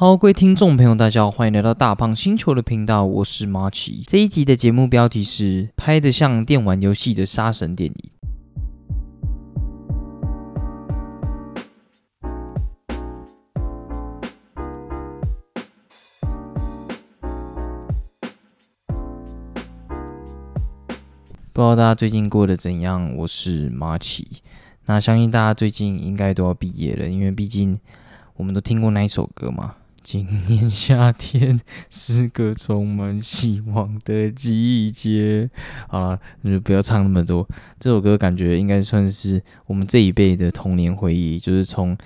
好，各位听众朋友，大家好，欢迎来到大胖星球的频道，我是马奇。这一集的节目标题是拍的像电玩游戏的杀神电影。不知道大家最近过得怎样？我是马奇。那相信大家最近应该都要毕业了，因为毕竟我们都听过那一首歌嘛。今年夏天是个充满希望的季节。好了，你就不要唱那么多。这首歌感觉应该算是我们这一辈的童年回忆，就是从。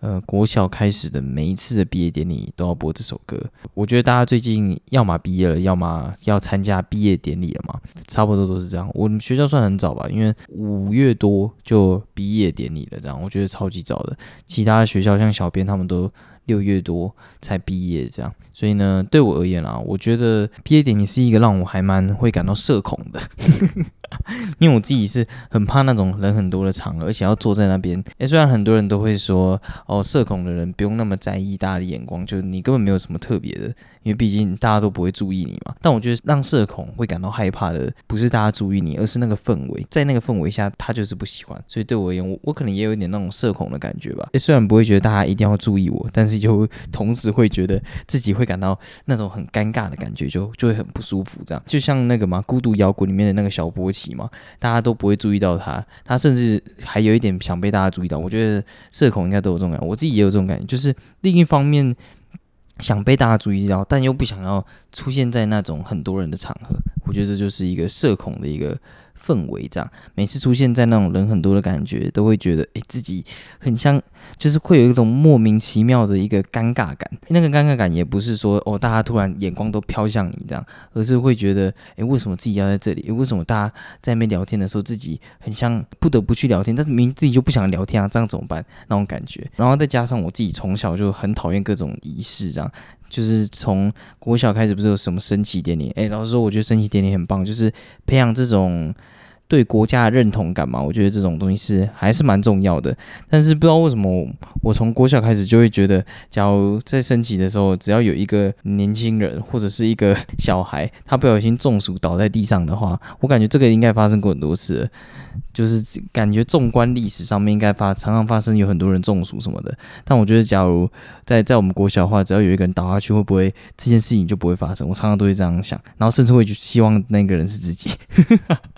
呃，国小开始的每一次的毕业典礼都要播这首歌。我觉得大家最近要么毕业了，要么要参加毕业典礼了嘛，差不多都是这样。我们学校算很早吧，因为五月多就毕业典礼了，这样我觉得超级早的。其他学校像小编他们都。六月多才毕业，这样，所以呢，对我而言啊，我觉得毕业典礼是一个让我还蛮会感到社恐的，因为我自己是很怕那种人很多的场合，而且要坐在那边。诶，虽然很多人都会说，哦，社恐的人不用那么在意大家的眼光，就是你根本没有什么特别的，因为毕竟大家都不会注意你嘛。但我觉得让社恐会感到害怕的，不是大家注意你，而是那个氛围，在那个氛围下，他就是不喜欢。所以对我而言，我我可能也有一点那种社恐的感觉吧。诶，虽然不会觉得大家一定要注意我，但是。就同时会觉得自己会感到那种很尴尬的感觉，就就会很不舒服。这样就像那个嘛，孤独摇滚里面的那个小波奇嘛，大家都不会注意到他，他甚至还有一点想被大家注意到。我觉得社恐应该都有这种感觉，我自己也有这种感觉，就是另一方面想被大家注意到，但又不想要出现在那种很多人的场合。我觉得这就是一个社恐的一个。氛围这样，每次出现在那种人很多的感觉，都会觉得诶自己很像，就是会有一种莫名其妙的一个尴尬感。那个尴尬感也不是说哦，大家突然眼光都飘向你这样，而是会觉得诶，为什么自己要在这里？为什么大家在那边聊天的时候，自己很像不得不去聊天，但是明明自己就不想聊天啊？这样怎么办？那种感觉。然后再加上我自己从小就很讨厌各种仪式，这样就是从国小开始，不是有什么升旗典礼？诶，老师说我觉得升旗典礼很棒，就是培养这种。对国家的认同感嘛，我觉得这种东西是还是蛮重要的。但是不知道为什么，我从国小开始就会觉得，假如在升旗的时候，只要有一个年轻人或者是一个 小孩，他不小心中暑倒在地上的话，我感觉这个应该发生过很多次，就是感觉纵观历史上面应该发常常发生有很多人中暑什么的。但我觉得，假如在在我们国小的话，只要有一个人倒下去，会不会这件事情就不会发生？我常常都会这样想，然后甚至会希望那个人是自己。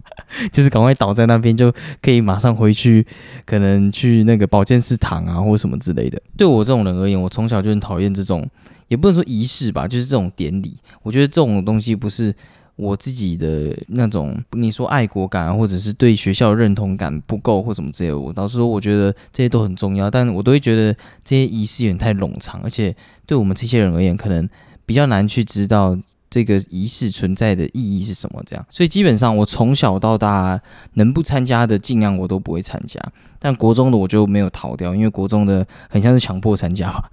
就是赶快倒在那边，就可以马上回去，可能去那个保健室躺啊，或者什么之类的。对我这种人而言，我从小就很讨厌这种，也不能说仪式吧，就是这种典礼。我觉得这种东西不是我自己的那种，你说爱国感，或者是对学校认同感不够，或什么之类的。我老实说，我觉得这些都很重要，但我都会觉得这些仪式有点太冗长，而且对我们这些人而言，可能比较难去知道。这个仪式存在的意义是什么？这样，所以基本上我从小到大能不参加的，尽量我都不会参加。但国中的我就没有逃掉，因为国中的很像是强迫参加吧。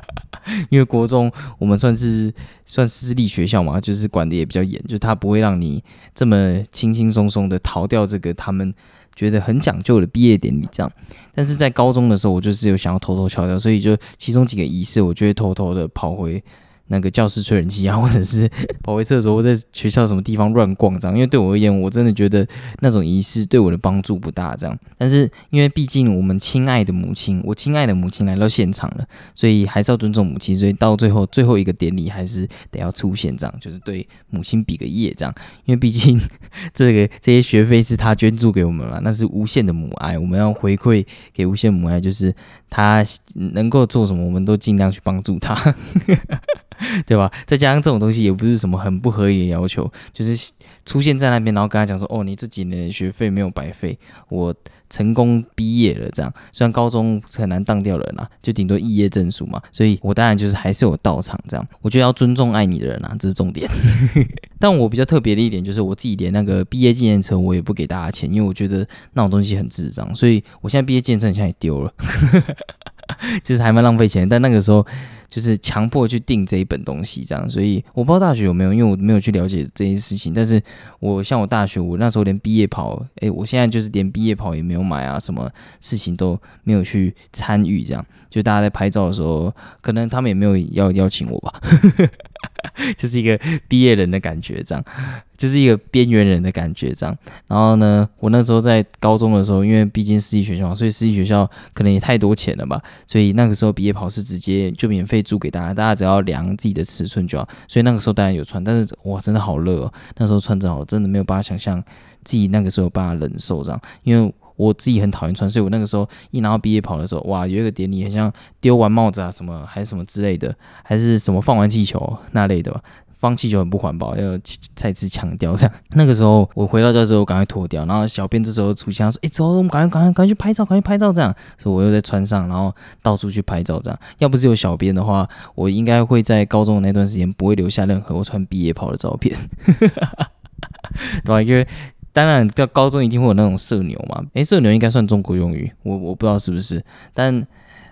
因为国中我们算是算私立学校嘛，就是管的也比较严，就他不会让你这么轻轻松松的逃掉这个他们觉得很讲究的毕业典礼这样。但是在高中的时候，我就是有想要偷偷敲掉，所以就其中几个仪式，我就会偷偷的跑回。那个教室吹冷气啊，或者是跑回厕所，或在学校什么地方乱逛这样。因为对我而言，我真的觉得那种仪式对我的帮助不大。这样，但是因为毕竟我们亲爱的母亲，我亲爱的母亲来到现场了，所以还是要尊重母亲。所以到最后最后一个典礼，还是得要出现这样，就是对母亲比个耶这样。因为毕竟 这个这些学费是他捐助给我们了，那是无限的母爱，我们要回馈给无限母爱，就是他能够做什么，我们都尽量去帮助他。对吧？再加上这种东西也不是什么很不合理的要求，就是出现在那边，然后跟他讲说：“哦，你这几年的学费没有白费，我成功毕业了。”这样，虽然高中很难当掉人啊，就顶多毕业证书嘛，所以我当然就是还是有到场。这样，我觉得要尊重爱你的人啊，这是重点。但我比较特别的一点就是，我自己连那个毕业纪念册我也不给大家钱，因为我觉得那种东西很智障，所以我现在毕业纪念册现在也丢了，其 实还蛮浪费钱。但那个时候。就是强迫去订这一本东西这样。所以我不知道大学有没有，因为我没有去了解这件事情。但是我像我大学，我那时候连毕业跑，诶，我现在就是连毕业跑也没有买啊，什么事情都没有去参与这样。就大家在拍照的时候，可能他们也没有要邀请我吧。就是一个毕业人的感觉，这样，就是一个边缘人的感觉，这样。然后呢，我那时候在高中的时候，因为毕竟私立学校，所以私立学校可能也太多钱了吧，所以那个时候毕业袍是直接就免费租给大家，大家只要量自己的尺寸就好。所以那个时候当然有穿，但是哇，真的好热哦，那时候穿真好，真的没有办法想象自己那个时候有办法忍受这样，因为。我自己很讨厌穿，所以我那个时候一拿到毕业袍的时候，哇，有一个典礼，很像丢完帽子啊，什么还是什么之类的，还是什么放完气球那类的吧。放气球很不环保，要再次强调这样。那个时候我回到家之后，赶快脱掉，然后小编这时候出现说：“哎，走，我们赶快赶快赶快去拍照，赶快拍照这样。”所以我又在穿上，然后到处去拍照这样。要不是有小编的话，我应该会在高中的那段时间不会留下任何我穿毕业袍的照片，对吧？因为。当然，到高中一定会有那种社牛嘛？诶，社牛应该算中国用语，我我不知道是不是。但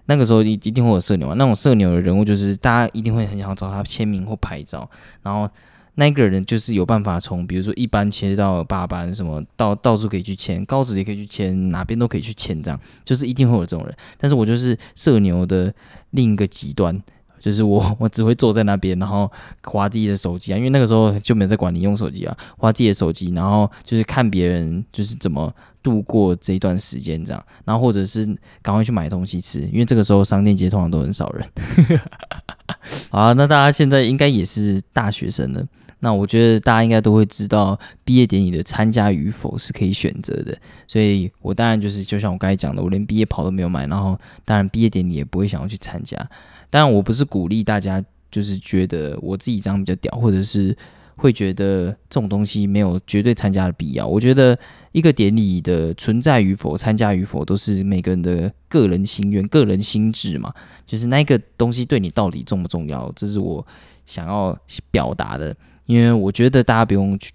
那个时候一一定会有社牛嘛？那种社牛的人物就是大家一定会很想找他签名或拍照，然后那个人就是有办法从比如说一班切到八班，什么到到处可以去签，高职也可以去签，哪边都可以去签，这样就是一定会有这种人。但是我就是社牛的另一个极端。就是我，我只会坐在那边，然后划自己的手机啊，因为那个时候就没有在管你用手机啊，划自己的手机，然后就是看别人就是怎么度过这一段时间这样，然后或者是赶快去买东西吃，因为这个时候商店街通常都很少人。好，那大家现在应该也是大学生了，那我觉得大家应该都会知道毕业典礼的参加与否是可以选择的，所以我当然就是就像我刚才讲的，我连毕业袍都没有买，然后当然毕业典礼也不会想要去参加。当然，我不是鼓励大家，就是觉得我自己这样比较屌，或者是会觉得这种东西没有绝对参加的必要。我觉得一个典礼的存在与否、参加与否，都是每个人的个人心愿、个人心智嘛。就是那个东西对你到底重不重要，这是我想要表达的。因为我觉得大家不用去，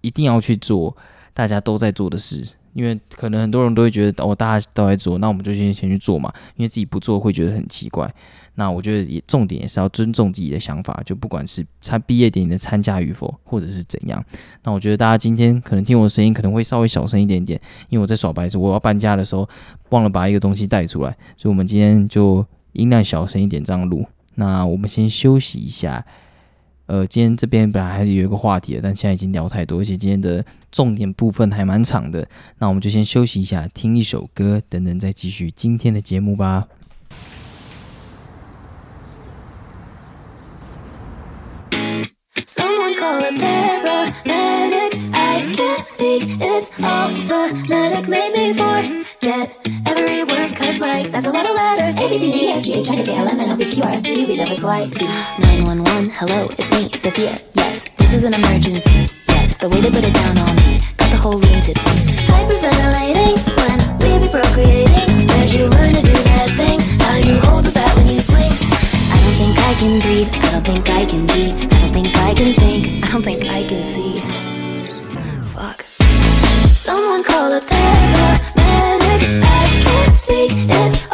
一定要去做大家都在做的事。因为可能很多人都会觉得，哦，大家都在做，那我们就先先去做嘛。因为自己不做会觉得很奇怪。那我觉得也重点也是要尊重自己的想法，就不管是参毕业典礼的参加与否，或者是怎样。那我觉得大家今天可能听我的声音可能会稍微小声一点点，因为我在耍白痴，我要搬家的时候忘了把一个东西带出来，所以我们今天就音量小声一点这样录。那我们先休息一下。呃，今天这边本来还是有一个话题的，但现在已经聊太多，而且今天的重点部分还蛮长的。那我们就先休息一下，听一首歌，等等再继续今天的节目吧。Someone call a paramedic. I can't speak, it's all phonetic. Made me forget every word, cause like that's a lot of letters. A, B, C, D, F, G, H, I, J, K, L, M, N, O, P, Q, R, S, T, U, V, W, X, Y, Z. 911, hello, it's me, Sophia. Yes, this is an emergency. Yes, the way they put it down on me got the whole room tipsy. Hyperventilating when we be procreating. Where'd you learn to do that thing? How you hold the bat when you swing? I don't think I can breathe. I don't think I can be. I don't think I can think. I don't think I can see. Fuck. Someone call a paramedic. I can't speak. It's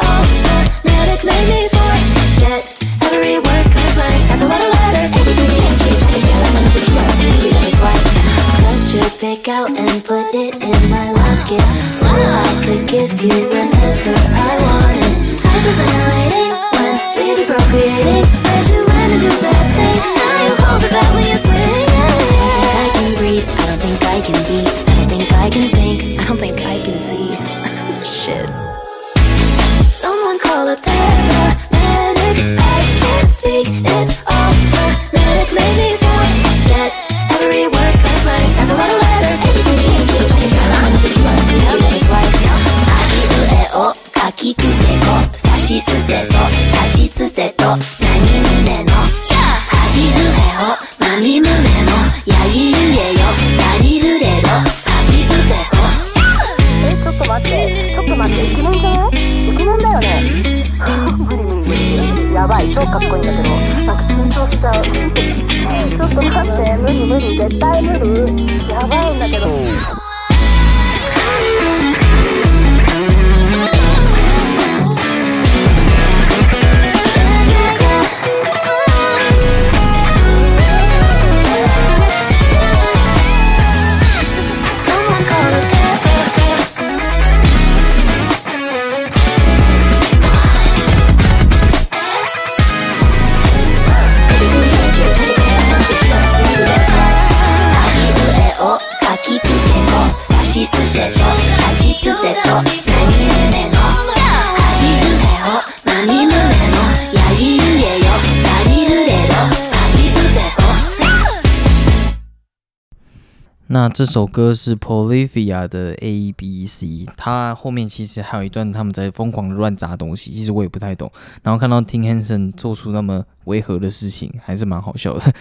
那这首歌是 Polyphia 的 A B C，它后面其实还有一段他们在疯狂的乱砸东西，其实我也不太懂。然后看到 Tim Henson 做出那么违和的事情，还是蛮好笑的。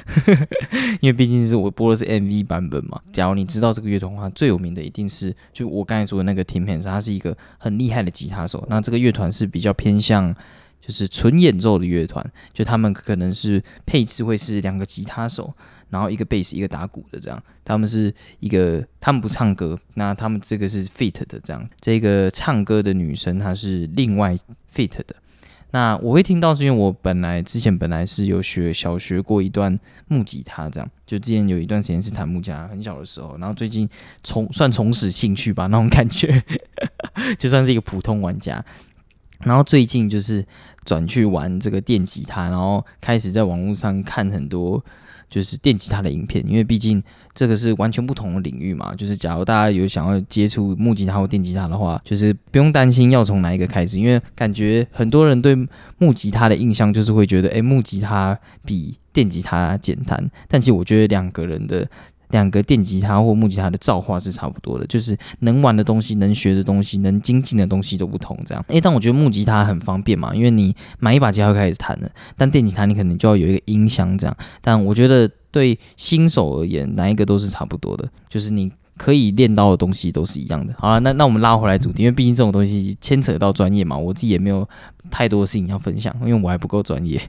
因为毕竟是我播的是 MV 版本嘛。假如你知道这个乐团的话，最有名的一定是就我刚才说的那个 Tim Henson，他是一个很厉害的吉他手。那这个乐团是比较偏向就是纯演奏的乐团，就他们可能是配置会是两个吉他手。然后一个贝斯，一个打鼓的这样，他们是一个，他们不唱歌，那他们这个是 fit 的这样，这个唱歌的女生她是另外 fit 的。那我会听到是因为我本来之前本来是有学小学过一段木吉他这样，就之前有一段时间是弹木吉他，很小的时候，然后最近重算重拾兴趣吧那种感觉，就算是一个普通玩家，然后最近就是转去玩这个电吉他，然后开始在网络上看很多。就是电吉他的影片，因为毕竟这个是完全不同的领域嘛。就是假如大家有想要接触木吉他或电吉他的话，就是不用担心要从哪一个开始，因为感觉很多人对木吉他的印象就是会觉得，哎，木吉他比电吉他简单。但其实我觉得两个人的。两个电吉他或木吉他的造化是差不多的，就是能玩的东西、能学的东西、能精进的东西都不同。这样，诶，但我觉得木吉他很方便嘛，因为你买一把吉他就开始弹了。但电吉他你可能就要有一个音箱这样。但我觉得对新手而言，哪一个都是差不多的，就是你。可以练到的东西都是一样的。好了，那那我们拉回来主题，因为毕竟这种东西牵扯到专业嘛，我自己也没有太多的事情要分享，因为我还不够专业。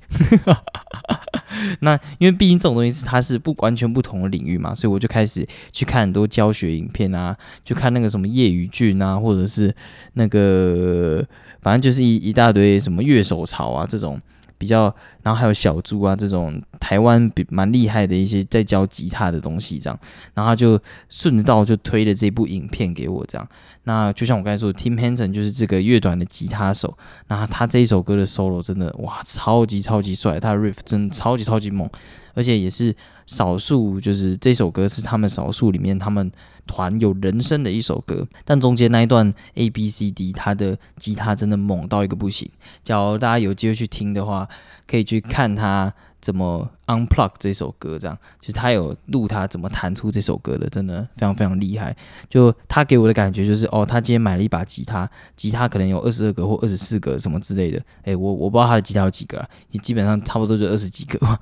那因为毕竟这种东西是它是不完全不同的领域嘛，所以我就开始去看很多教学影片啊，就看那个什么业余俊啊，或者是那个反正就是一一大堆什么乐手潮啊这种。比较，然后还有小猪啊这种台湾比蛮厉害的一些在教吉他的东西，这样，然后他就顺道就推了这部影片给我，这样。那就像我刚才说，Tim Henson 就是这个乐团的吉他手，那他这一首歌的 solo 真的哇，超级超级帅，他的 riff 真的超级超级猛，而且也是少数，就是这首歌是他们少数里面他们。团有人声的一首歌，但中间那一段 A B C D，他的吉他真的猛到一个不行。假如大家有机会去听的话，可以去看他。怎么 unplug 这首歌？这样，就是他有录他怎么弹出这首歌的，真的非常非常厉害。就他给我的感觉就是，哦，他今天买了一把吉他，吉他可能有二十二个或二十四个什么之类的。诶，我我不知道他的吉他有几个啊，你基本上差不多就二十几个嘛，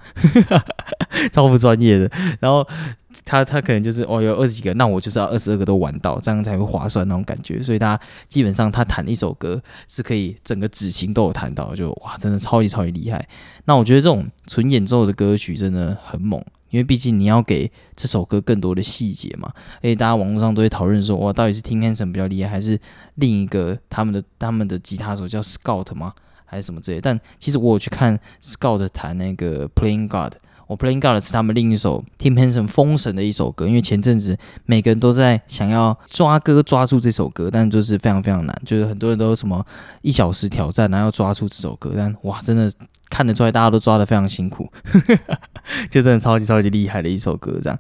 超不专业的。然后他他可能就是哦有二十几个，那我就是要二十二个都玩到，这样才会划算那种感觉。所以他基本上他弹一首歌是可以整个指琴都有弹到，就哇，真的超级超级厉害。那我觉得这种纯演奏的歌曲真的很猛，因为毕竟你要给这首歌更多的细节嘛。而且大家网络上都会讨论说，哇，到底是 Tim Henson 比较厉害，还是另一个他们的他们的吉他手叫 Scott 吗？还是什么之类？但其实我有去看 Scott 弹那个 Playing God。我 Playing God 是他们另一首 Tim Henson 封神的一首歌，因为前阵子每个人都在想要抓歌抓住这首歌，但就是非常非常难，就是很多人都什么一小时挑战，然后要抓出这首歌，但哇，真的看得出来大家都抓的非常辛苦，就真的超级超级厉害的一首歌，这样。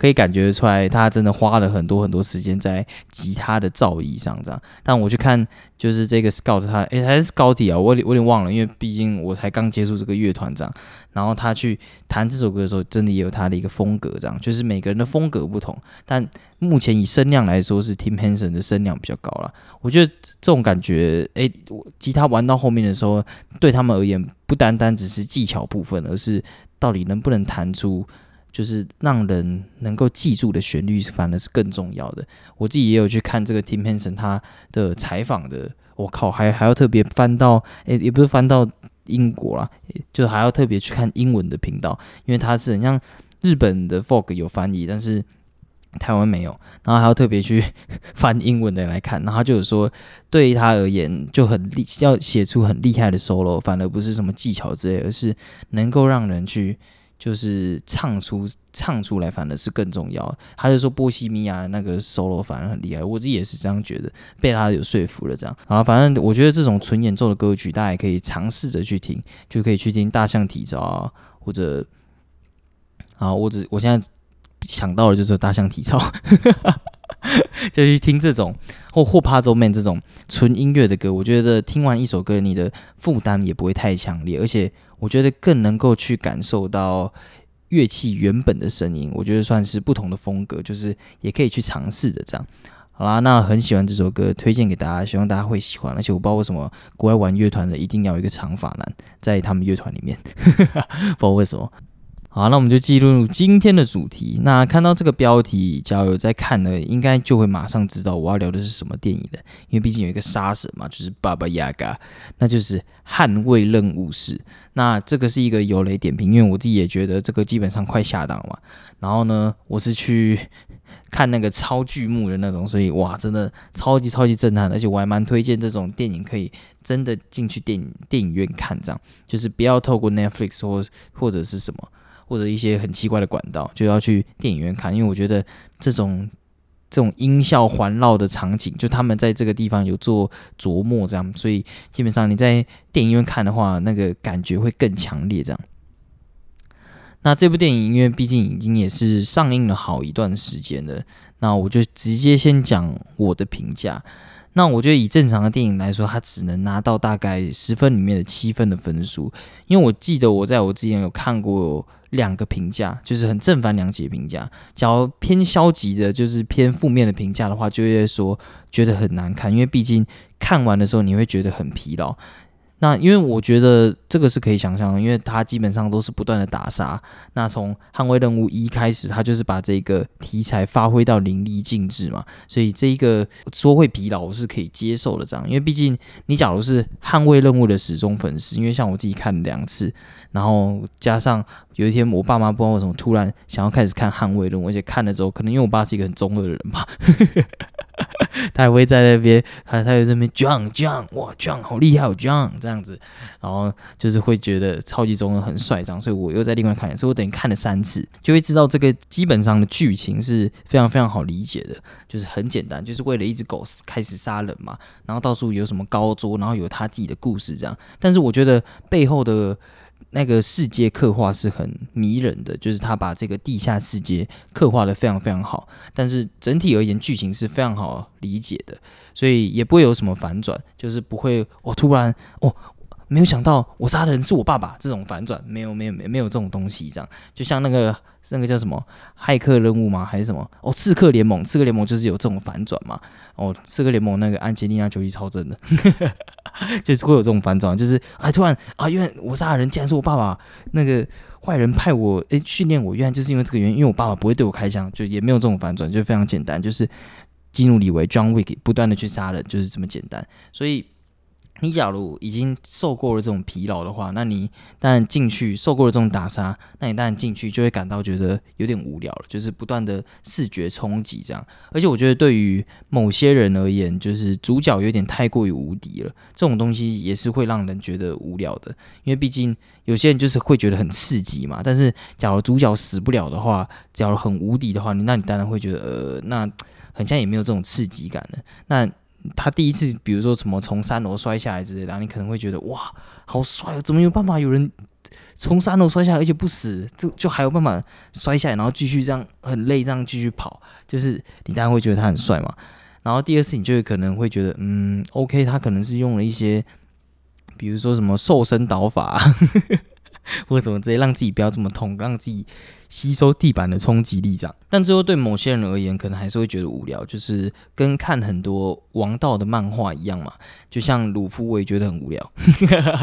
可以感觉出来，他真的花了很多很多时间在吉他的造诣上，这样。但我去看，就是这个 Scout，他诶还是高底啊，我我有点忘了，因为毕竟我才刚接触这个乐团这样。然后他去弹这首歌的时候，真的也有他的一个风格，这样。就是每个人的风格不同，但目前以声量来说，是 Tim Henson 的声量比较高了。我觉得这种感觉，诶，吉他玩到后面的时候，对他们而言，不单单只是技巧部分，而是到底能不能弹出。就是让人能够记住的旋律，反而是更重要的。我自己也有去看这个 Tim Henson 他的采访的，我靠，还还要特别翻到，诶，也不是翻到英国啦，就还要特别去看英文的频道，因为他是很像日本的 folk 有翻译，但是台湾没有，然后还要特别去 翻英文的来看，然后就有说，对于他而言就很厉，要写出很厉害的 solo，反而不是什么技巧之类，而是能够让人去。就是唱出唱出来，反而是更重要。他就说波西米亚那个 solo 反而很厉害，我自己也是这样觉得，被他有说服了。这样，然后反正我觉得这种纯演奏的歌曲，大家也可以尝试着去听，就可以去听大象体操啊，或者，啊，我只我现在想到的就是大象体操，就去听这种或或 Puzzle Man 这种纯音乐的歌。我觉得听完一首歌，你的负担也不会太强烈，而且。我觉得更能够去感受到乐器原本的声音，我觉得算是不同的风格，就是也可以去尝试的这样。好啦，那很喜欢这首歌，推荐给大家，希望大家会喜欢。而且我不知道为什么国外玩乐团的一定要有一个长发男在他们乐团里面，不知道为什么。好，那我们就进入今天的主题。那看到这个标题，只要有在看的，应该就会马上知道我要聊的是什么电影的。因为毕竟有一个杀神嘛，就是爸爸亚嘎，那就是《捍卫任务士》。那这个是一个有雷点评，因为我自己也觉得这个基本上快下档了嘛。然后呢，我是去 看那个超巨幕的那种，所以哇，真的超级超级震撼。而且我还蛮推荐这种电影可以真的进去电影电影院看，这样就是不要透过 Netflix 或或者是什么。或者一些很奇怪的管道，就要去电影院看，因为我觉得这种这种音效环绕的场景，就他们在这个地方有做琢磨，这样，所以基本上你在电影院看的话，那个感觉会更强烈。这样，那这部电影因为毕竟已经也是上映了好一段时间了，那我就直接先讲我的评价。那我觉得以正常的电影来说，它只能拿到大概十分里面的七分的分数，因为我记得我在我之前有看过。两个评价就是很正反两极评价，假如偏消极的，就是偏负面的评价的话，就会说觉得很难看，因为毕竟看完的时候你会觉得很疲劳。那因为我觉得这个是可以想象，因为它基本上都是不断的打杀。那从捍卫任务一开始，它就是把这个题材发挥到淋漓尽致嘛，所以这一个说会疲劳我是可以接受的这样。因为毕竟你假如是捍卫任务的始终粉丝，因为像我自己看了两次。然后加上有一天，我爸妈不知道为什么突然想要开始看《捍卫任务》，而且看了之后，可能因为我爸是一个很中二的人吧，他也会在那边，他他在那边 John John，哇 John 好厉害，John 这样子，然后就是会觉得超级中二很帅这样，所以我又在另外看，所以我等于看了三次，就会知道这个基本上的剧情是非常非常好理解的，就是很简单，就是为了一只狗开始杀人嘛，然后到处有什么高桌，然后有他自己的故事这样，但是我觉得背后的。那个世界刻画是很迷人的，就是他把这个地下世界刻画的非常非常好，但是整体而言剧情是非常好理解的，所以也不会有什么反转，就是不会我突然哦没有想到我杀的人是我爸爸这种反转，没有没有没没有这种东西这样，就像那个那个叫什么骇客任务吗还是什么哦刺客联盟刺客联盟就是有这种反转嘛哦刺客联盟那个安吉丽娜·裘丽超真的。就是会有这种反转，就是啊，突然啊，原来我杀的人竟然是我爸爸，那个坏人派我诶训练我，原来就是因为这个原因，因为我爸爸不会对我开枪，就也没有这种反转，就非常简单，就是基努里维 John Wick 不断的去杀人，就是这么简单，所以。你假如已经受够了这种疲劳的话，那你当然进去受够了这种打杀，那你当然进去就会感到觉得有点无聊了，就是不断的视觉冲击这样。而且我觉得对于某些人而言，就是主角有点太过于无敌了，这种东西也是会让人觉得无聊的。因为毕竟有些人就是会觉得很刺激嘛。但是假如主角死不了的话，假如很无敌的话，你那你当然会觉得呃，那很像也没有这种刺激感了。那他第一次，比如说什么从三楼摔下来之类的，你可能会觉得哇，好帅哦！怎么有办法有人从三楼摔下来而且不死？就就还有办法摔下来，然后继续这样很累这样继续跑，就是你当然会觉得他很帅嘛。然后第二次，你就会可能会觉得，嗯，OK，他可能是用了一些，比如说什么瘦身导法，或者什么之类，让自己不要这么痛，让自己。吸收地板的冲击力，这样，但最后对某些人而言，可能还是会觉得无聊，就是跟看很多王道的漫画一样嘛。就像鲁夫，我也觉得很无聊，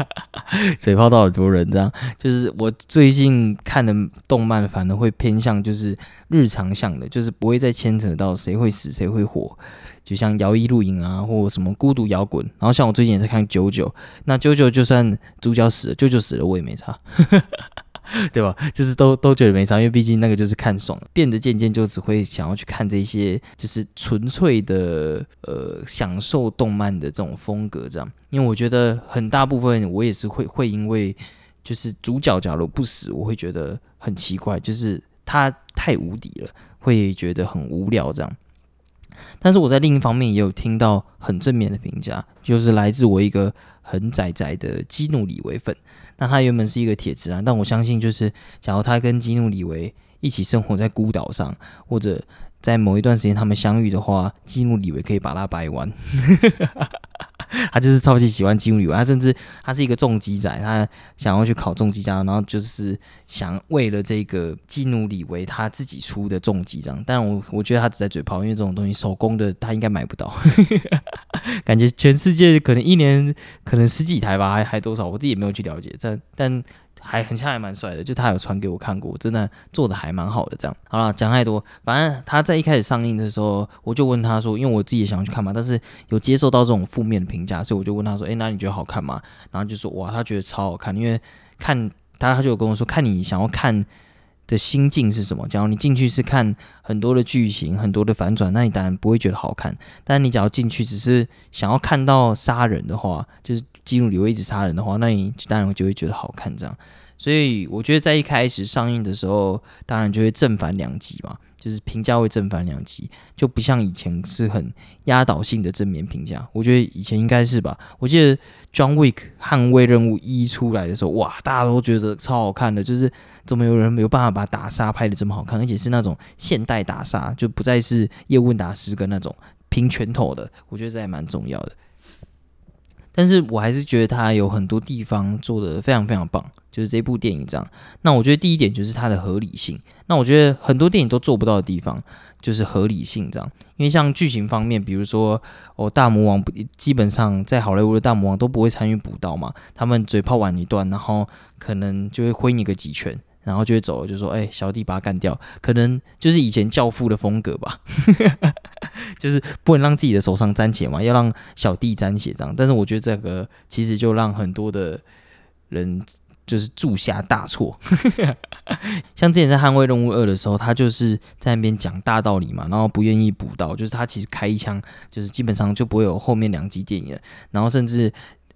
嘴炮到很多人这样。就是我最近看的动漫，反而会偏向就是日常向的，就是不会再牵扯到谁会死谁会活。就像摇曳露营啊，或什么孤独摇滚。然后像我最近也在看九九，那九九就算主角死了，九九死了我也没差。对吧？就是都都觉得没差，因为毕竟那个就是看爽，变得渐渐就只会想要去看这些，就是纯粹的呃享受动漫的这种风格这样。因为我觉得很大部分我也是会会因为就是主角假如不死，我会觉得很奇怪，就是他太无敌了，会觉得很无聊这样。但是我在另一方面也有听到很正面的评价，就是来自我一个很仔仔的基努里维粉。那他原本是一个铁直男，但我相信，就是假如他跟基努里维一起生活在孤岛上，或者在某一段时间他们相遇的话，基努里维可以把他掰弯。他就是超级喜欢基努里维，他甚至他是一个重机仔，他想要去考重机驾照，然后就是想为了这个基努里维他自己出的重机这样。但我我觉得他只在嘴炮，因为这种东西手工的他应该买不到，感觉全世界可能一年可能十几台吧，还还多少，我自己也没有去了解。但但还很像还蛮帅的，就他有传给我看过，真的做的还蛮好的。这样好了，讲太多，反正他在一开始上映的时候，我就问他说，因为我自己也想要去看嘛，但是有接受到这种负面的评价，所以我就问他说，诶，那你觉得好看吗？然后就说，哇，他觉得超好看，因为看他他就有跟我说，看你想要看的心境是什么。假如你进去是看很多的剧情、很多的反转，那你当然不会觉得好看。但你只要进去只是想要看到杀人的话，就是基努里会一直杀人的话，那你当然就会觉得好看这样。所以我觉得在一开始上映的时候，当然就会正反两极嘛，就是评价会正反两极，就不像以前是很压倒性的正面评价。我觉得以前应该是吧。我记得《John Wick》捍卫任务一出来的时候，哇，大家都觉得超好看的，就是怎么有人没有办法把打杀拍的这么好看，而且是那种现代打杀，就不再是叶问打十个那种拼拳头的。我觉得这还蛮重要的。但是我还是觉得它有很多地方做的非常非常棒，就是这部电影这样。那我觉得第一点就是它的合理性。那我觉得很多电影都做不到的地方就是合理性这样。因为像剧情方面，比如说哦，大魔王不基本上在好莱坞的大魔王都不会参与补刀嘛，他们嘴炮完一段，然后可能就会挥你个几拳。然后就会走了，就说：“哎，小弟把他干掉。”可能就是以前教父的风格吧，就是不能让自己的手上沾血嘛，要让小弟沾血这样。但是我觉得这个其实就让很多的人就是铸下大错。像之前在《捍卫任务二》的时候，他就是在那边讲大道理嘛，然后不愿意补刀，就是他其实开一枪，就是基本上就不会有后面两集电影了，然后甚至。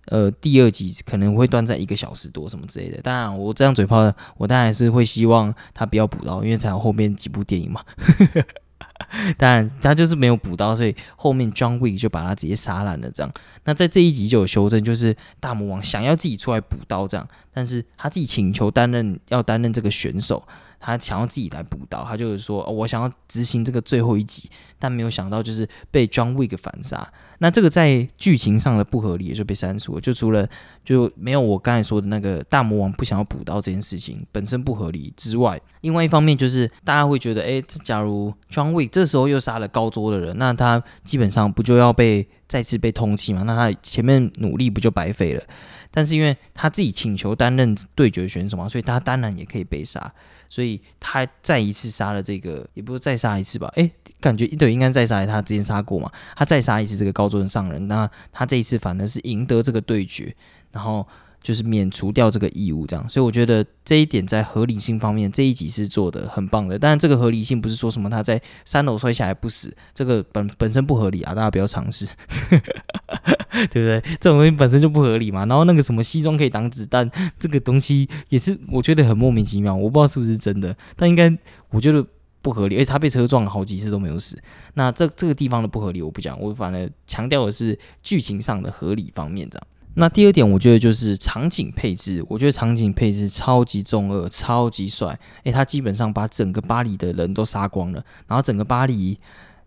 呃，第二集可能会断在一个小时多什么之类的。当然，我这样嘴炮，我当然是会希望他不要补刀，因为才有后面几部电影嘛。当然，他就是没有补刀，所以后面 John Wick 就把他直接杀烂了。这样，那在这一集就有修正，就是大魔王想要自己出来补刀，这样，但是他自己请求担任要担任这个选手。他想要自己来补刀，他就是说，我想要执行这个最后一集，但没有想到就是被 John Wick 反杀。那这个在剧情上的不合理也就被删除了。就除了就没有我刚才说的那个大魔王不想要补刀这件事情本身不合理之外，另外一方面就是大家会觉得，哎，假如 John Wick 这时候又杀了高桌的人，那他基本上不就要被再次被通缉吗？那他前面努力不就白费了？但是因为他自己请求担任对决选手嘛，所以他当然也可以被杀。所以他再一次杀了这个，也不是再杀一次吧？诶，感觉对，应该再杀他之前杀过嘛？他再杀一次这个高中的上人，那他这一次反而是赢得这个对决，然后。就是免除掉这个义务，这样，所以我觉得这一点在合理性方面这一集是做的很棒的。但是这个合理性不是说什么他在三楼摔下来不死，这个本本身不合理啊，大家不要尝试，对不对？这种东西本身就不合理嘛。然后那个什么西装可以挡子弹，这个东西也是我觉得很莫名其妙，我不知道是不是真的，但应该我觉得不合理。而且他被车撞了好几次都没有死，那这这个地方的不合理我不讲，我反而强调的是剧情上的合理方面，这样。那第二点，我觉得就是场景配置。我觉得场景配置超级中二，超级帅。诶，他基本上把整个巴黎的人都杀光了，然后整个巴黎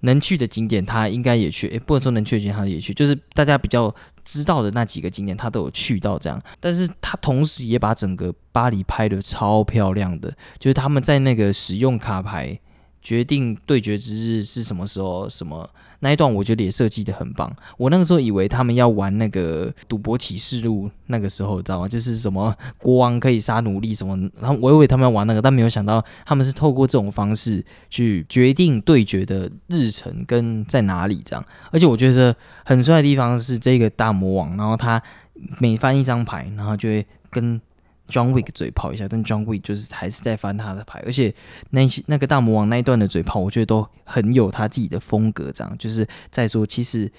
能去的景点，他应该也去。诶，不能说能去的景，他也去，就是大家比较知道的那几个景点，他都有去到这样。但是他同时也把整个巴黎拍的超漂亮的，就是他们在那个使用卡牌决定对决之日是什么时候，什么。那一段我觉得也设计的很棒。我那个时候以为他们要玩那个赌博启示录，那个时候知道吗？就是什么国王可以杀奴隶什么，然后我以为他们要玩那个，但没有想到他们是透过这种方式去决定对决的日程跟在哪里这样。而且我觉得很帅的地方是这个大魔王，然后他每翻一张牌，然后就会跟。John Wick 嘴炮一下，但 John Wick 就是还是在翻他的牌，而且那些那个大魔王那一段的嘴炮，我觉得都很有他自己的风格。这样就是在说，其实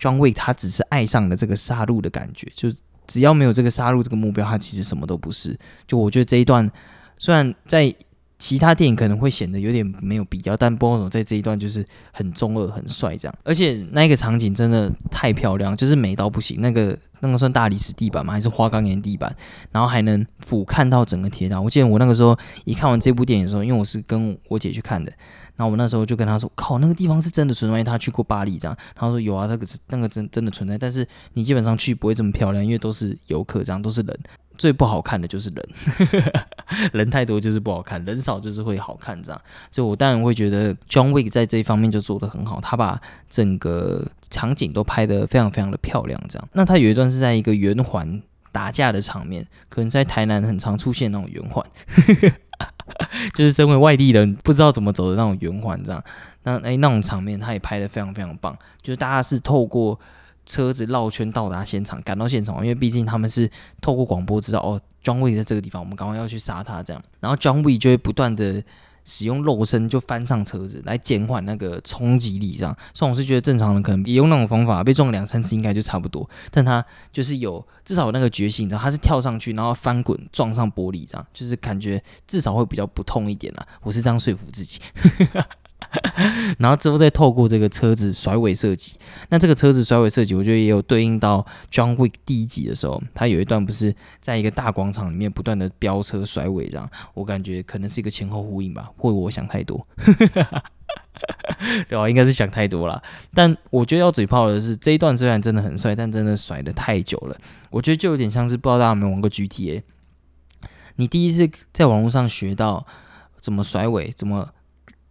John Wick 他只是爱上了这个杀戮的感觉，就只要没有这个杀戮这个目标，他其实什么都不是。就我觉得这一段虽然在其他电影可能会显得有点没有必要，但波总在这一段就是很中二、很帅这样，而且那个场景真的太漂亮，就是美到不行。那个那个算大理石地板吗？还是花岗岩地板？然后还能俯瞰到整个铁塔。我记得我那个时候一看完这部电影的时候，因为我是跟我姐去看的，然后我那时候就跟她说：“靠，那个地方是真的存在，她去过巴黎这样。”她说：“有啊，那个是那个真真的存在，但是你基本上去不会这么漂亮，因为都是游客这样，都是人。”最不好看的就是人，人太多就是不好看，人少就是会好看这样。所以我当然会觉得 John Wick 在这一方面就做得很好，他把整个场景都拍得非常非常的漂亮这样。那他有一段是在一个圆环打架的场面，可能在台南很常出现那种圆环，就是身为外地人不知道怎么走的那种圆环这样。那诶，那种场面他也拍得非常非常棒，就是大家是透过。车子绕圈到达现场，赶到现场，因为毕竟他们是透过广播知道哦，John Wick 在这个地方，我们赶快要去杀他，这样。然后 John Wick 就会不断的使用肉身就翻上车子来减缓那个冲击力，这样。所以我是觉得正常人可能也用那种方法被撞两三次应该就差不多，但他就是有至少有那个决心，你知道，他是跳上去然后翻滚撞上玻璃，这样就是感觉至少会比较不痛一点啦。我是这样说服自己。然后之后再透过这个车子甩尾设计，那这个车子甩尾设计，我觉得也有对应到 John Wick 第一集的时候，他有一段不是在一个大广场里面不断的飙车甩尾这样，我感觉可能是一个前后呼应吧，或我想太多，对吧？应该是想太多了。但我觉得要嘴炮的是这一段虽然真的很帅，但真的甩的太久了，我觉得就有点像是不知道大家有没有玩过 GTA，你第一次在网络上学到怎么甩尾，怎么。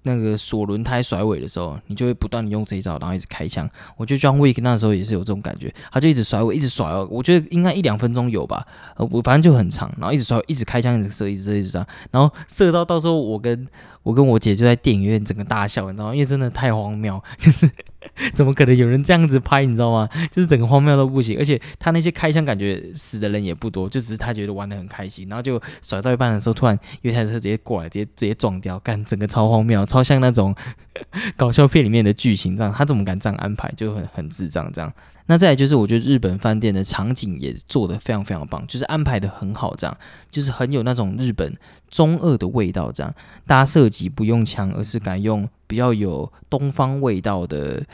那个锁轮胎甩尾的时候，你就会不断的用这一招，然后一直开枪。我觉得 John Wick 那时候也是有这种感觉，他就一直甩尾，一直甩哦。我觉得应该一两分钟有吧，我反正就很长，然后一直甩，一直开枪，一直射，一直射，一直射，然后射到到时候我跟我跟我姐就在电影院整个大笑，你知道吗？因为真的太荒谬，就是。怎么可能有人这样子拍？你知道吗？就是整个荒谬都不行，而且他那些开枪感觉死的人也不多，就只是他觉得玩的很开心，然后就甩到一半的时候，突然一台车直接过来，直接直接撞掉，干整个超荒谬，超像那种 搞笑片里面的剧情这样。他怎么敢这样安排？就很很智障这样。那再来就是，我觉得日本饭店的场景也做的非常非常棒，就是安排的很好，这样就是很有那种日本中二的味道。这样大家射击不用枪，而是改用比较有东方味道的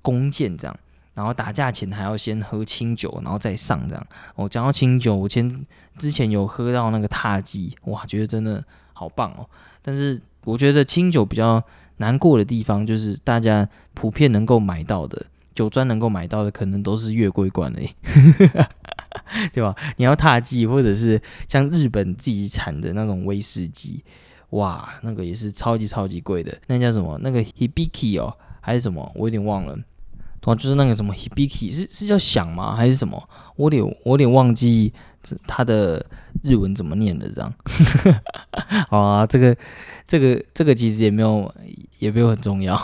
弓箭，这样。然后打架前还要先喝清酒，然后再上这样。我讲到清酒，我前之前有喝到那个踏剂，哇，觉得真的好棒哦。但是我觉得清酒比较难过的地方，就是大家普遍能够买到的。酒庄能够买到的可能都是月桂冠已，对吧？你要踏迹或者是像日本自己产的那种威士忌，哇，那个也是超级超级贵的。那叫什么？那个 Hibiki 哦，还是什么？我有点忘了。哦，就是那个什么 Hibiki，是是叫响吗？还是什么？我有点我有点忘记这它的日文怎么念的这样。好啊，这个这个这个其实也没有也没有很重要。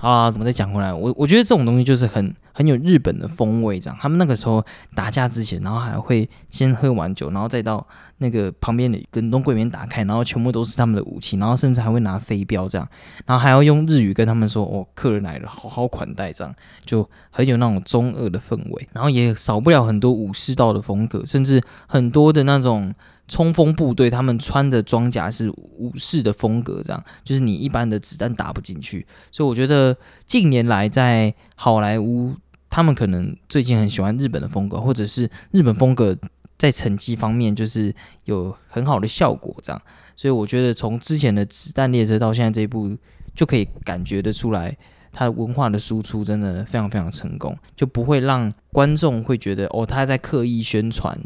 啊，怎么再讲回来？我我觉得这种东西就是很很有日本的风味，这样。他们那个时候打架之前，然后还会先喝完酒，然后再到那个旁边的冷冻柜里面打开，然后全部都是他们的武器，然后甚至还会拿飞镖这样，然后还要用日语跟他们说：“哦，客人来了，好好款待。”这样就很有那种中二的氛围，然后也少不了很多武士道的风格，甚至很多的那种。冲锋部队他们穿的装甲是武士的风格，这样就是你一般的子弹打不进去。所以我觉得近年来在好莱坞，他们可能最近很喜欢日本的风格，或者是日本风格在成绩方面就是有很好的效果，这样。所以我觉得从之前的子弹列车到现在这一部，就可以感觉得出来，它的文化的输出真的非常非常成功，就不会让观众会觉得哦他在刻意宣传。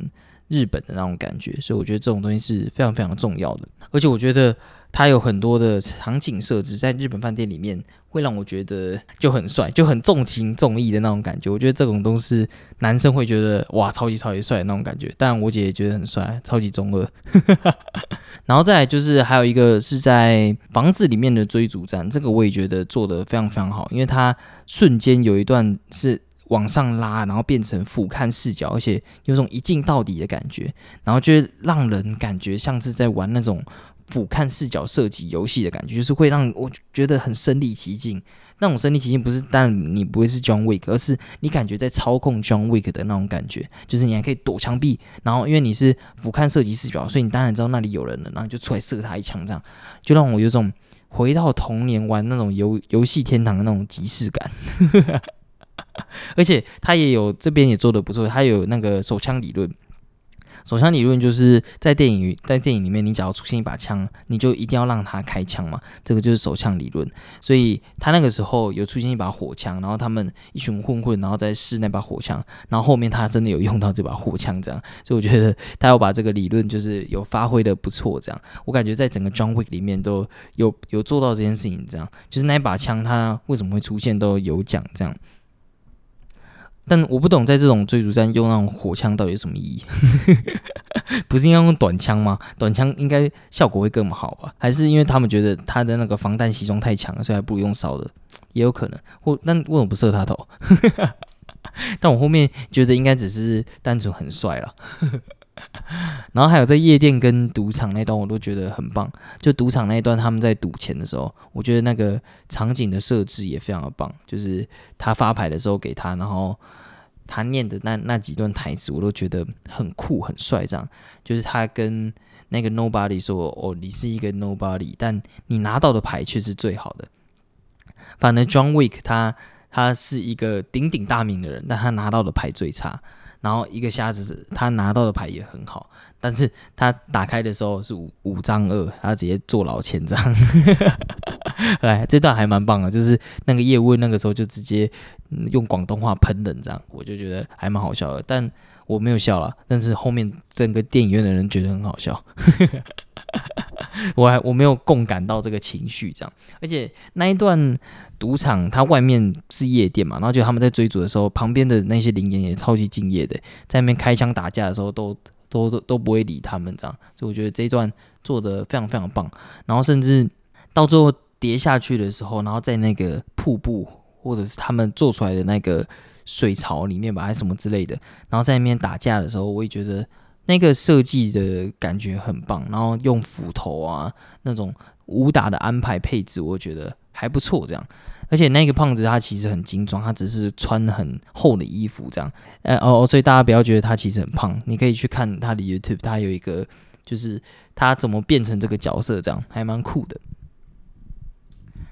日本的那种感觉，所以我觉得这种东西是非常非常重要的。而且我觉得它有很多的场景设置，在日本饭店里面会让我觉得就很帅，就很重情重义的那种感觉。我觉得这种东西男生会觉得哇，超级超级帅的那种感觉。但我姐也觉得很帅，超级中二。然后再就是还有一个是在房子里面的追逐战，这个我也觉得做的非常非常好，因为它瞬间有一段是。往上拉，然后变成俯瞰视角，而且有种一镜到底的感觉，然后就让人感觉像是在玩那种俯瞰视角射击游戏的感觉，就是会让我觉得很身临其境。那种身临其境不是，但你不会是 John Wick，而是你感觉在操控 John Wick 的那种感觉，就是你还可以躲墙壁，然后因为你是俯瞰射击视角，所以你当然知道那里有人了，然后就出来射他一枪，这样就让我有种回到童年玩那种游游戏天堂的那种即视感。而且他也有这边也做的不错，他有那个手枪理论。手枪理论就是在电影在电影里面，你只要出现一把枪，你就一定要让他开枪嘛。这个就是手枪理论。所以他那个时候有出现一把火枪，然后他们一群混混，然后在试那把火枪，然后后面他真的有用到这把火枪，这样。所以我觉得他要把这个理论就是有发挥的不错，这样。我感觉在整个 John Wick 里面都有有做到这件事情，这样。就是那把枪它为什么会出现都有讲，这样。但我不懂，在这种追逐战用那种火枪到底有什么意义？不是应该用短枪吗？短枪应该效果会更好吧？还是因为他们觉得他的那个防弹西装太强了，所以还不如用烧的？也有可能。或但为什么不射他头？但我后面觉得应该只是单纯很帅了。然后还有在夜店跟赌场那段，我都觉得很棒。就赌场那一段，他们在赌钱的时候，我觉得那个场景的设置也非常的棒。就是他发牌的时候给他，然后。他念的那那几段台词，我都觉得很酷很帅。这样就是他跟那个 Nobody 说：“哦，你是一个 Nobody，但你拿到的牌却是最好的。”反正 John Wick 他他是一个鼎鼎大名的人，但他拿到的牌最差。然后一个瞎子，他拿到的牌也很好，但是他打开的时候是五五张二，他直接坐牢千张。哎，这段还蛮棒的，就是那个叶问那个时候就直接用广东话喷人，这样我就觉得还蛮好笑的。但我没有笑了，但是后面整个电影院的人觉得很好笑。我还我没有共感到这个情绪，这样，而且那一段赌场，它外面是夜店嘛，然后就他们在追逐的时候，旁边的那些灵眼也超级敬业的，在那边开枪打架的时候，都都都都不会理他们，这样，所以我觉得这一段做的非常非常棒。然后甚至到最后跌下去的时候，然后在那个瀑布或者是他们做出来的那个水槽里面吧，还是什么之类的，然后在那边打架的时候，我也觉得。那个设计的感觉很棒，然后用斧头啊那种武打的安排配置，我觉得还不错。这样，而且那个胖子他其实很精壮，他只是穿很厚的衣服这样。呃哦，所以大家不要觉得他其实很胖，你可以去看他的 YouTube，他有一个就是他怎么变成这个角色，这样还蛮酷的。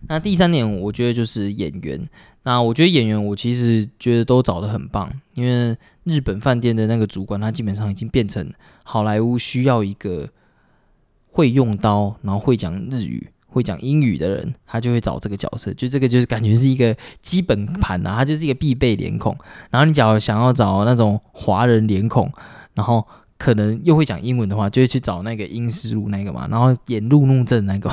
那第三点，我觉得就是演员。那我觉得演员，我其实觉得都找的很棒。因为日本饭店的那个主管，他基本上已经变成好莱坞需要一个会用刀，然后会讲日语、会讲英语的人，他就会找这个角色。就这个就是感觉是一个基本盘啊，他就是一个必备脸孔。然后你假如想要找那种华人脸孔，然后。可能又会讲英文的话，就会去找那个英式路那个嘛，然后演路怒症那个，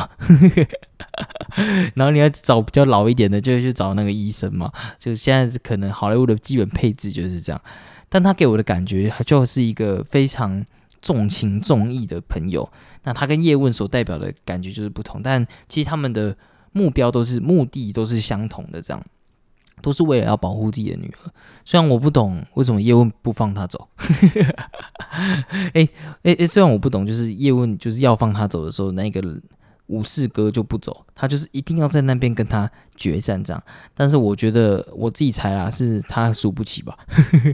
然后你要找比较老一点的，就会去找那个医生嘛。就现在可能好莱坞的基本配置就是这样，但他给我的感觉就是一个非常重情重义的朋友。那他跟叶问所代表的感觉就是不同，但其实他们的目标都是目的都是相同的，这样。都是为了要保护自己的女儿，虽然我不懂为什么叶问不放他走。哎哎哎，虽然我不懂，就是叶问就是要放他走的时候，那个武士哥就不走，他就是一定要在那边跟他决战这样。但是我觉得我自己猜啦，是他输不起吧，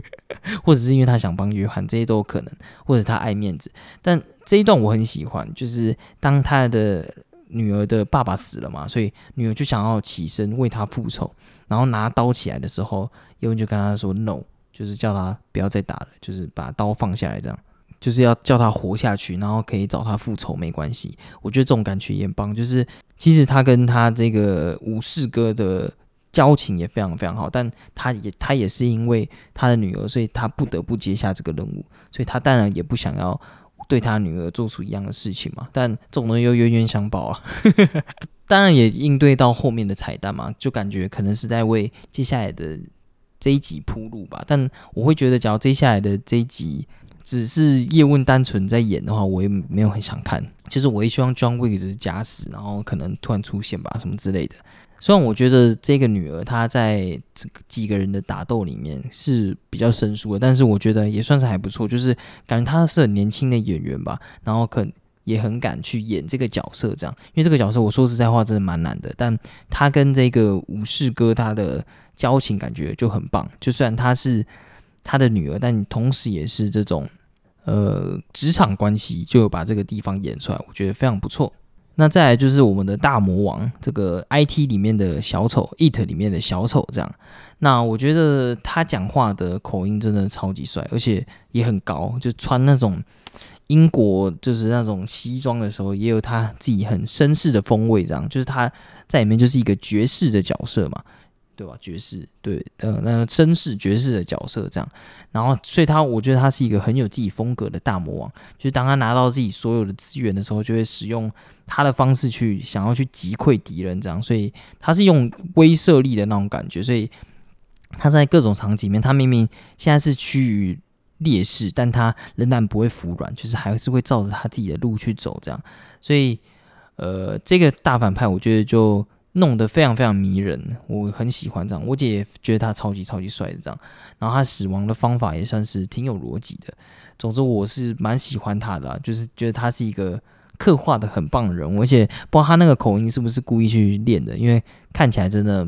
或者是因为他想帮约翰，这些都有可能，或者他爱面子。但这一段我很喜欢，就是当他的。女儿的爸爸死了嘛，所以女儿就想要起身为他复仇，然后拿刀起来的时候，叶问就跟他说 “no”，就是叫他不要再打了，就是把刀放下来，这样就是要叫他活下去，然后可以找他复仇没关系。我觉得这种感觉也棒，就是其实他跟他这个武士哥的交情也非常非常好，但他也他也是因为他的女儿，所以他不得不接下这个任务，所以他当然也不想要。对他女儿做出一样的事情嘛，但这种东西又冤冤相报啊。当然也应对到后面的彩蛋嘛，就感觉可能是在为接下来的这一集铺路吧。但我会觉得，假如接下来的这一集只是叶问单纯在演的话，我也没有很想看。就是我也希望 John Wick 只是假死，然后可能突然出现吧，什么之类的。虽然我觉得这个女儿她在这个几个人的打斗里面是比较生疏的，但是我觉得也算是还不错，就是感觉她是很年轻的演员吧，然后可也很敢去演这个角色，这样，因为这个角色我说实在话真的蛮难的，但他跟这个武士哥他的交情感觉就很棒，就算他是他的女儿，但同时也是这种呃职场关系，就把这个地方演出来，我觉得非常不错。那再来就是我们的大魔王，这个 IT 里面的小丑，IT 里面的小丑这样。那我觉得他讲话的口音真的超级帅，而且也很高，就穿那种英国就是那种西装的时候，也有他自己很绅士的风味，这样。就是他在里面就是一个爵士的角色嘛。对吧？爵士对，呃，那绅士爵士的角色这样，然后，所以他我觉得他是一个很有自己风格的大魔王。就是当他拿到自己所有的资源的时候，就会使用他的方式去想要去击溃敌人，这样。所以他是用威慑力的那种感觉。所以他在各种场景里面，他明明现在是趋于劣势，但他仍然不会服软，就是还是会照着他自己的路去走，这样。所以，呃，这个大反派，我觉得就。弄得非常非常迷人，我很喜欢这样。我姐觉得他超级超级帅的这样，然后他死亡的方法也算是挺有逻辑的。总之我是蛮喜欢他的，就是觉得他是一个刻画的很棒的人，而且不知道他那个口音是不是故意去练的，因为看起来真的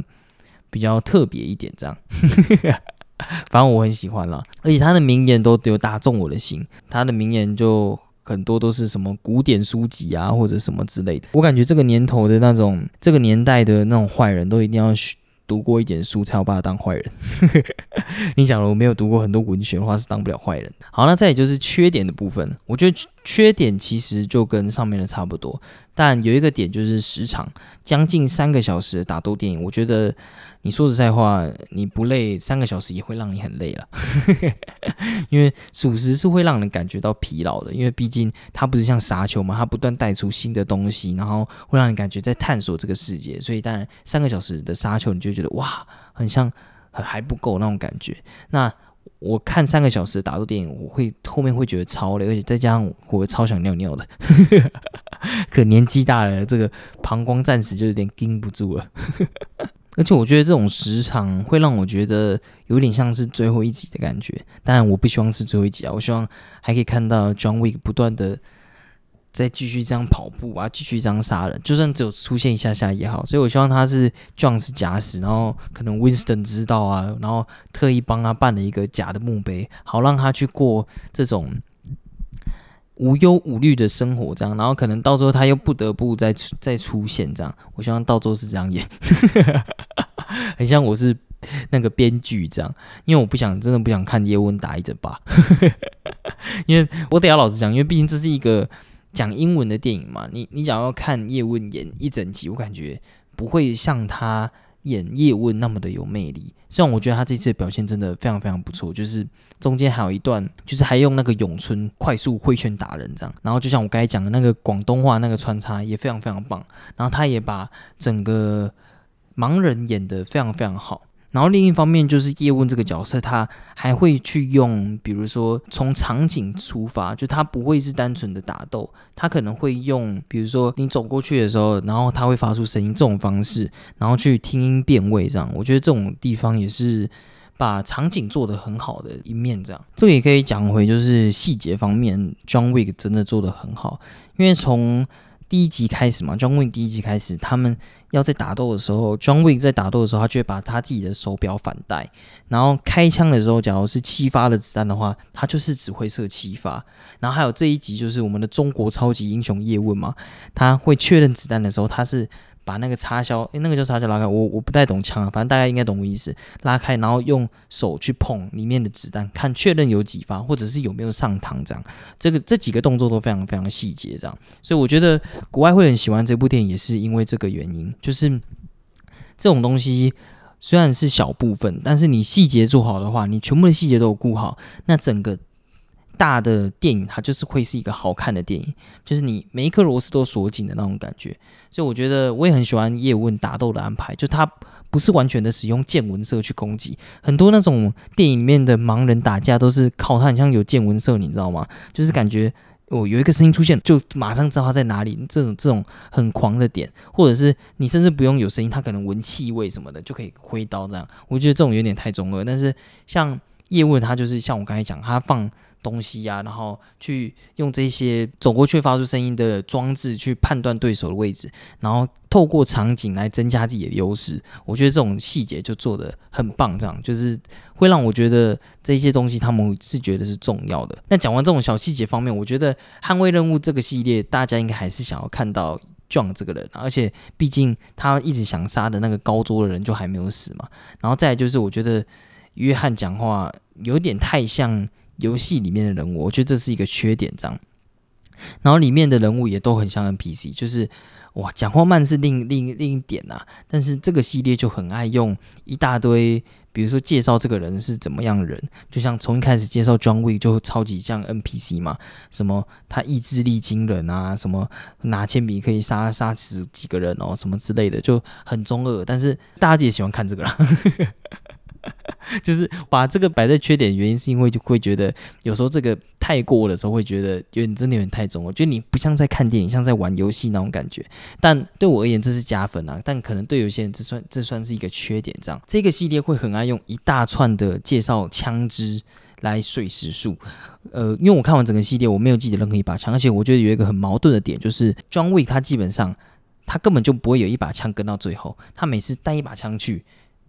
比较特别一点这样。反正我很喜欢啦，而且他的名言都有打中我的心，他的名言就。很多都是什么古典书籍啊，或者什么之类的。我感觉这个年头的那种，这个年代的那种坏人都一定要读过一点书，才有办法当坏人。你想，我没有读过很多文学的话，是当不了坏人。好，那再也就是缺点的部分，我觉得缺点其实就跟上面的差不多，但有一个点就是时长，将近三个小时的打斗电影，我觉得。你说实在话，你不累三个小时也会让你很累了，因为属实是会让人感觉到疲劳的。因为毕竟它不是像沙丘嘛，它不断带出新的东西，然后会让你感觉在探索这个世界。所以当然三个小时的沙丘，你就觉得哇，很像很还不够那种感觉。那我看三个小时的打斗电影，我会后面会觉得超累，而且再加上我会超想尿尿的。可年纪大了，这个膀胱暂时就有点盯不住了。而且我觉得这种时长会让我觉得有点像是最后一集的感觉。当然，我不希望是最后一集啊，我希望还可以看到 John Wick 不断的再继续这样跑步啊，继续这样杀人，就算只有出现一下下也好。所以我希望他是 John 是假死，然后可能 Winston 知道啊，然后特意帮他办了一个假的墓碑，好让他去过这种。无忧无虑的生活，这样，然后可能到时候他又不得不再再出现，这样。我希望到时候是这样演，很像我是那个编剧这样，因为我不想真的不想看叶问打一整把，因为我得要老实讲，因为毕竟这是一个讲英文的电影嘛，你你想要看叶问演一整集，我感觉不会像他。演叶问那么的有魅力，虽然我觉得他这次的表现真的非常非常不错，就是中间还有一段，就是还用那个咏春快速挥拳打人这样，然后就像我刚才讲的那个广东话那个穿插也非常非常棒，然后他也把整个盲人演得非常非常好。然后另一方面就是叶问这个角色，他还会去用，比如说从场景出发，就他不会是单纯的打斗，他可能会用，比如说你走过去的时候，然后他会发出声音这种方式，然后去听音辨位这样。我觉得这种地方也是把场景做得很好的一面，这样。这个也可以讲回就是细节方面，John Wick 真的做得很好，因为从第一集开始嘛，John Wick 第一集开始他们。要在打斗的时候，John Wick 在打斗的时候，他就会把他自己的手表反戴，然后开枪的时候，假如是七发的子弹的话，他就是只会射七发。然后还有这一集就是我们的中国超级英雄叶问嘛，他会确认子弹的时候，他是。把那个插销，诶，那个叫插销拉开，我我不太懂枪啊，反正大家应该懂我意思。拉开，然后用手去碰里面的子弹，看确认有几发，或者是有没有上膛，这样。这个这几个动作都非常非常细节，这样。所以我觉得国外会很喜欢这部电影，也是因为这个原因。就是这种东西虽然是小部分，但是你细节做好的话，你全部的细节都有顾好，那整个。大的电影，它就是会是一个好看的电影，就是你每一颗螺丝都锁紧的那种感觉。所以我觉得我也很喜欢叶问打斗的安排，就他不是完全的使用见闻色去攻击，很多那种电影里面的盲人打架都是靠他，很像有见闻色，你知道吗？就是感觉哦有一个声音出现，就马上知道他在哪里，这种这种很狂的点，或者是你甚至不用有声音，他可能闻气味什么的就可以挥刀这样。我觉得这种有点太中二，但是像叶问他就是像我刚才讲，他放。东西啊，然后去用这些走过去发出声音的装置去判断对手的位置，然后透过场景来增加自己的优势。我觉得这种细节就做的很棒，这样就是会让我觉得这些东西他们是觉得是重要的。那讲完这种小细节方面，我觉得《捍卫任务》这个系列大家应该还是想要看到壮这个人，而且毕竟他一直想杀的那个高桌的人就还没有死嘛。然后再就是我觉得约翰讲话有点太像。游戏里面的人物，我觉得这是一个缺点，这样。然后里面的人物也都很像 NPC，就是哇，讲话慢是另另另一点呐。但是这个系列就很爱用一大堆，比如说介绍这个人是怎么样的人，就像从一开始介绍 John Wick 就超级像 NPC 嘛，什么他意志力惊人啊，什么拿铅笔可以杀杀死几个人哦，什么之类的，就很中二。但是大家也喜欢看这个啦。就是把这个摆在缺点，原因是因为就会觉得有时候这个太过的时候，会觉得有点真的有点太重。我觉得你不像在看电影，像在玩游戏那种感觉。但对我而言，这是加分啊。但可能对有些人，这算这算是一个缺点。这样，这个系列会很爱用一大串的介绍枪支来碎时速。呃，因为我看完整个系列，我没有记得任何一把枪，而且我觉得有一个很矛盾的点，就是 John Wick 他基本上他根本就不会有一把枪跟到最后，他每次带一把枪去。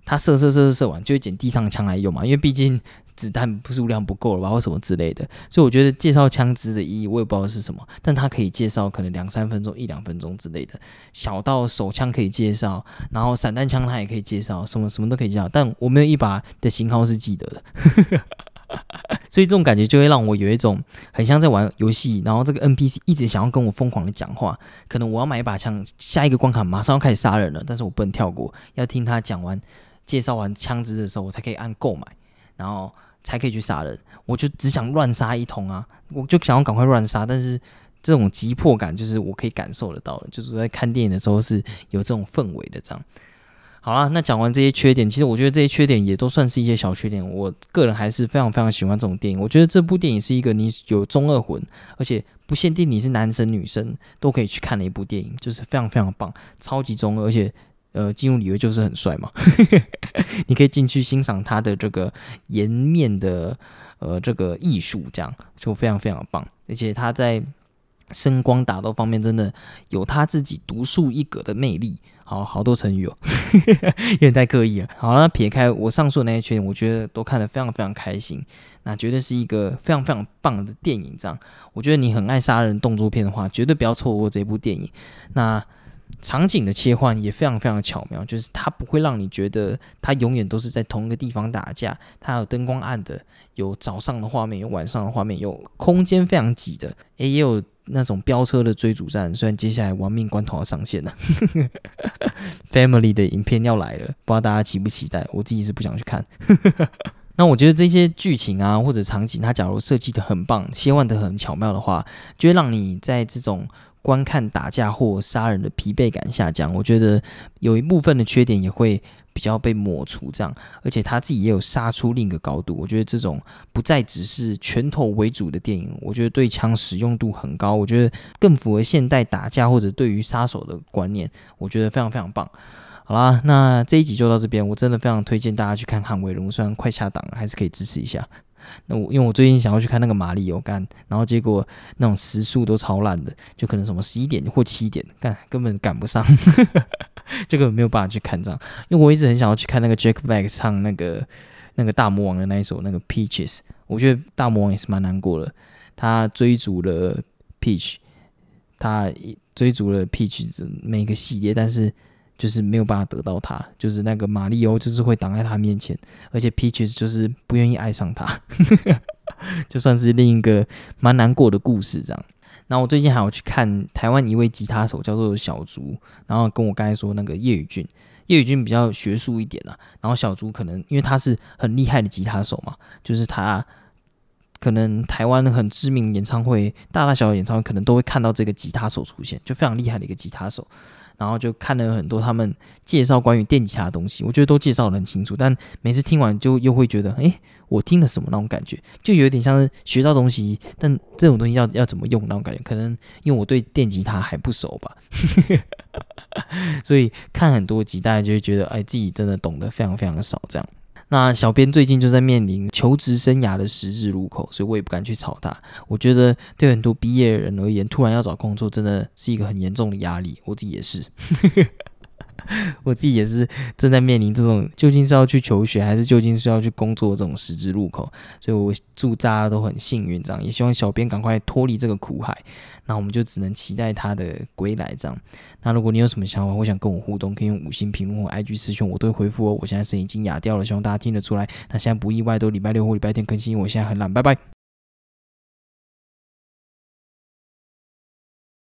他射射射射射完，就会捡地上的枪来用嘛，因为毕竟子弹不数量不够了吧，或什么之类的。所以我觉得介绍枪支的意义，我也不知道是什么，但他可以介绍可能两三分钟、一两分钟之类的。小到手枪可以介绍，然后散弹枪他也可以介绍，什么什么都可以介绍。但我没有一把的型号是记得的，所以这种感觉就会让我有一种很像在玩游戏，然后这个 NPC 一直想要跟我疯狂的讲话。可能我要买一把枪，下一个关卡马上要开始杀人了，但是我不能跳过，要听他讲完。介绍完枪支的时候，我才可以按购买，然后才可以去杀人。我就只想乱杀一通啊！我就想要赶快乱杀，但是这种急迫感就是我可以感受得到的，就是在看电影的时候是有这种氛围的。这样好了，那讲完这些缺点，其实我觉得这些缺点也都算是一些小缺点。我个人还是非常非常喜欢这种电影。我觉得这部电影是一个你有中二魂，而且不限定你是男生女生都可以去看的一部电影，就是非常非常棒，超级中二，而且。呃，进入里约就是很帅嘛，你可以进去欣赏他的这个颜面的呃这个艺术，这样就非常非常棒。而且他在声光打斗方面真的有他自己独树一格的魅力。好好多成语哦，有点太刻意了。好，那撇开我上述那些缺点，我觉得都看得非常非常开心。那绝对是一个非常非常棒的电影。这样，我觉得你很爱杀人动作片的话，绝对不要错过这部电影。那。场景的切换也非常非常巧妙，就是它不会让你觉得它永远都是在同一个地方打架。它有灯光暗的，有早上的画面，有晚上的画面，有空间非常挤的，诶，也有那种飙车的追逐战。虽然接下来亡命关头要上线了，Family 的影片要来了，不知道大家期不期待？我自己是不想去看。那我觉得这些剧情啊或者场景，它假如设计的很棒，切换的很巧妙的话，就会让你在这种。观看打架或杀人的疲惫感下降，我觉得有一部分的缺点也会比较被抹除，这样，而且他自己也有杀出另一个高度。我觉得这种不再只是拳头为主的电影，我觉得对枪使用度很高，我觉得更符合现代打架或者对于杀手的观念，我觉得非常非常棒。好啦，那这一集就到这边，我真的非常推荐大家去看《捍卫人物》，虽然快下档了，还是可以支持一下。那我因为我最近想要去看那个马里有干，然后结果那种时速都超烂的，就可能什么十一点或七点，干根本赶不上，这个没有办法去看这样。因为我一直很想要去看那个 Jack Black 唱那个那个大魔王的那一首那个 Peaches，我觉得大魔王也是蛮难过的，他追逐了 Peach，他追逐了 Peach 每个系列，但是。就是没有办法得到他，就是那个马里欧，就是会挡在他面前，而且 Peaches 就是不愿意爱上他，就算是另一个蛮难过的故事这样。那我最近还有去看台湾一位吉他手叫做小竹，然后跟我刚才说那个叶宇俊，叶宇俊比较学术一点啦，然后小竹可能因为他是很厉害的吉他手嘛，就是他可能台湾很知名演唱会，大大小小演唱会可能都会看到这个吉他手出现，就非常厉害的一个吉他手。然后就看了很多他们介绍关于电吉他的东西，我觉得都介绍的很清楚，但每次听完就又会觉得，哎，我听了什么那种感觉，就有点像是学到东西，但这种东西要要怎么用那种感觉，可能因为我对电吉他还不熟吧，所以看很多集，大家就会觉得，哎，自己真的懂得非常非常的少这样。那小编最近就在面临求职生涯的十字路口，所以我也不敢去吵他。我觉得对很多毕业人而言，突然要找工作真的是一个很严重的压力，我自己也是。我自己也是正在面临这种究竟是要去求学，还是究竟是要去工作这种十字路口，所以我祝大家都很幸运，这样也希望小编赶快脱离这个苦海。那我们就只能期待他的归来，这样。那如果你有什么想法，或想跟我互动，可以用五星评论或 IG 私讯，我都会回复哦。我现在声音已经哑掉了，希望大家听得出来。那现在不意外，都礼拜六或礼拜天更新，我现在很懒，拜拜。